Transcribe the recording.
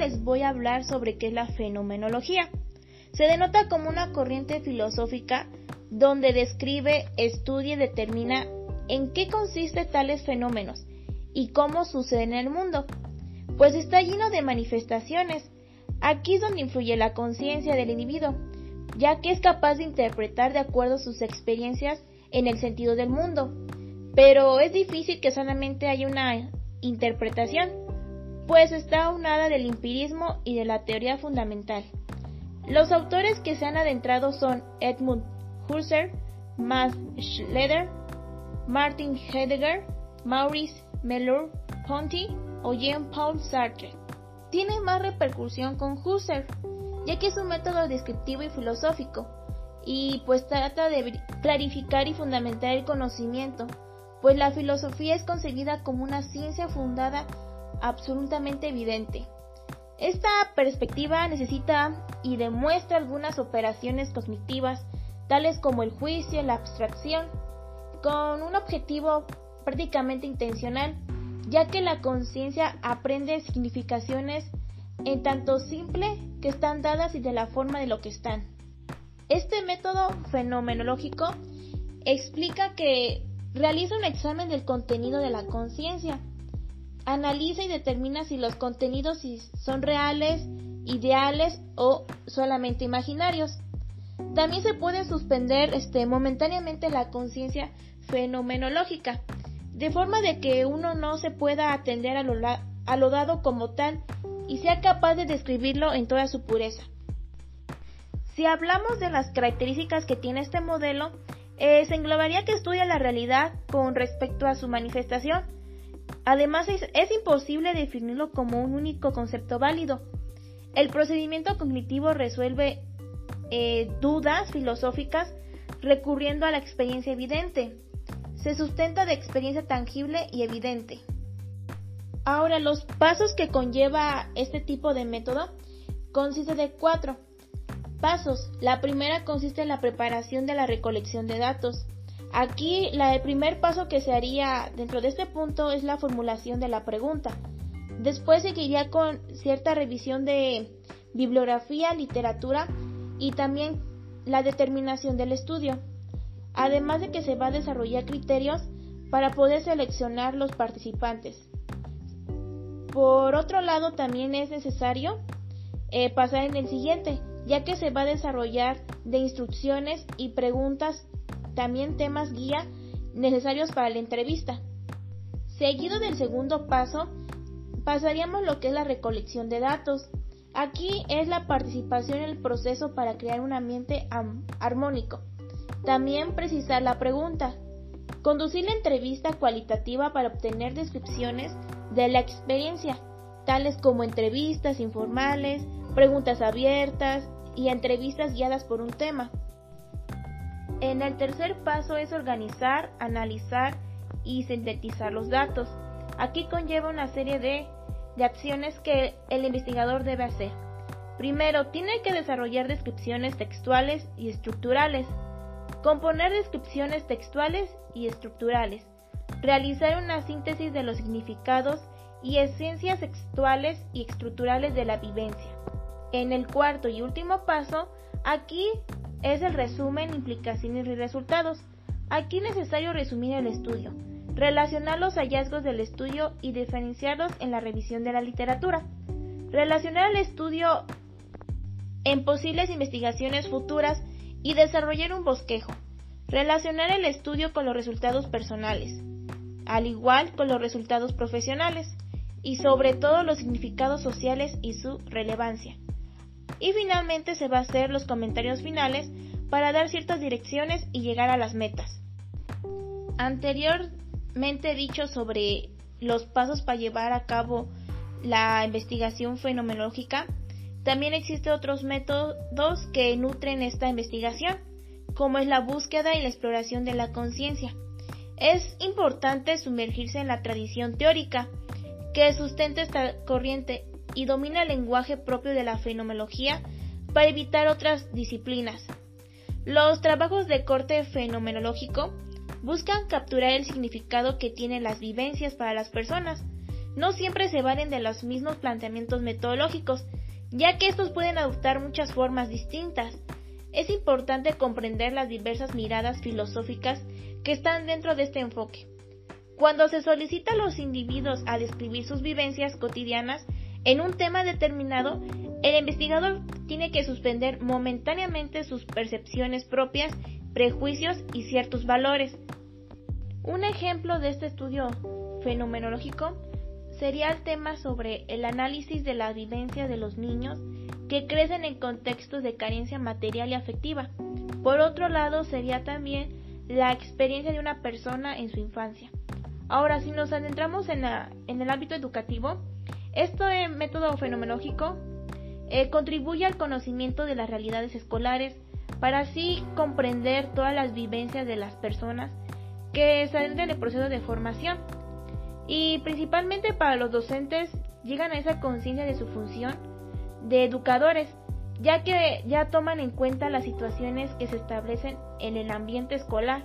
les voy a hablar sobre qué es la fenomenología. Se denota como una corriente filosófica donde describe, estudia y determina en qué consiste tales fenómenos y cómo suceden en el mundo, pues está lleno de manifestaciones. Aquí es donde influye la conciencia del individuo, ya que es capaz de interpretar de acuerdo a sus experiencias en el sentido del mundo. Pero es difícil que solamente haya una interpretación, pues está unada del empirismo y de la teoría fundamental. Los autores que se han adentrado son Edmund Husserl, Max Schleder, Martin Heidegger, Maurice Merleau-Ponty o Jean-Paul Sartre. Tiene más repercusión con Husserl, ya que es un método descriptivo y filosófico, y pues trata de clarificar y fundamentar el conocimiento, pues la filosofía es concebida como una ciencia fundada absolutamente evidente. Esta perspectiva necesita y demuestra algunas operaciones cognitivas, tales como el juicio, la abstracción, con un objetivo prácticamente intencional, ya que la conciencia aprende significaciones en tanto simple que están dadas y de la forma de lo que están. Este método fenomenológico explica que realiza un examen del contenido de la conciencia, analiza y determina si los contenidos son reales, ideales o solamente imaginarios. También se puede suspender este, momentáneamente la conciencia fenomenológica, de forma de que uno no se pueda atender a lo, dado como tal y sea capaz de describirlo en toda su pureza. Si hablamos de las características que tiene este modelo, eh, se englobaría que estudia la realidad con respecto a su manifestación. Además, es, imposible definirlo como un único concepto válido. El procedimiento cognitivo resuelve eh, dudas filosóficas recurriendo a la experiencia evidente se sustenta de experiencia tangible y evidente. Ahora, los pasos que conlleva este tipo de método consiste de cuatro pasos. La primera consiste en la preparación de la recolección de datos. Aquí, la, el primer paso que se haría dentro de este punto es la formulación de la pregunta. Después seguiría con cierta revisión de bibliografía, literatura y también la determinación del estudio además de que se va a desarrollar criterios para poder seleccionar los participantes. Por otro lado, también es necesario eh, pasar en el siguiente, ya que se va a desarrollar de instrucciones y preguntas, también temas guía necesarios para la entrevista. Seguido del segundo paso, pasaríamos lo que es la recolección de datos. Aquí es la participación en el proceso para crear un ambiente armónico. También precisar la pregunta. Conducir la entrevista cualitativa para obtener descripciones de la experiencia, tales como entrevistas informales, preguntas abiertas y entrevistas guiadas por un tema. En el tercer paso es organizar, analizar y sintetizar los datos. Aquí conlleva una serie de, de acciones que el investigador debe hacer. Primero, tiene que desarrollar descripciones textuales y estructurales componer descripciones textuales y estructurales, realizar una síntesis de los significados y esencias textuales y estructurales de la vivencia. En el cuarto y último paso, aquí es el resumen, implicaciones y resultados. Aquí es necesario resumir el estudio, relacionar los hallazgos del estudio y diferenciarlos en la revisión de la literatura. Relacionar el estudio en posibles investigaciones futuras y desarrollar un bosquejo. Relacionar el estudio con los resultados personales, al igual con los resultados profesionales, y sobre todo los significados sociales y su relevancia. Y finalmente se va a hacer los comentarios finales para dar ciertas direcciones y llegar a las metas. Anteriormente dicho sobre los pasos para llevar a cabo la investigación fenomenológica, también existen otros métodos que nutren esta investigación, como es la búsqueda y la exploración de la conciencia. Es importante sumergirse en la tradición teórica que sustenta esta corriente y domina el lenguaje propio de la fenomenología para evitar otras disciplinas. Los trabajos de corte fenomenológico buscan capturar el significado que tienen las vivencias para las personas, no siempre se valen de los mismos planteamientos metodológicos, ya que estos pueden adoptar muchas formas distintas. Es importante comprender las diversas miradas filosóficas que están dentro de este enfoque. Cuando se solicita a los individuos a describir sus vivencias cotidianas en un tema determinado, el investigador tiene que suspender momentáneamente sus percepciones propias, prejuicios y ciertos valores. Un ejemplo de este estudio fenomenológico sería el tema sobre el análisis de la vivencia de los niños que crecen en contextos de carencia material y afectiva. Por otro lado, sería también la experiencia de una persona en su infancia. Ahora, si nos adentramos en, el ámbito educativo, este método fenomenológico eh, contribuye al conocimiento de las realidades escolares para así comprender todas las vivencias de las personas que salen del proceso de formación. Y principalmente para los docentes llegan a esa conciencia de su función de educadores, ya que ya toman en cuenta las situaciones que se establecen en el ambiente escolar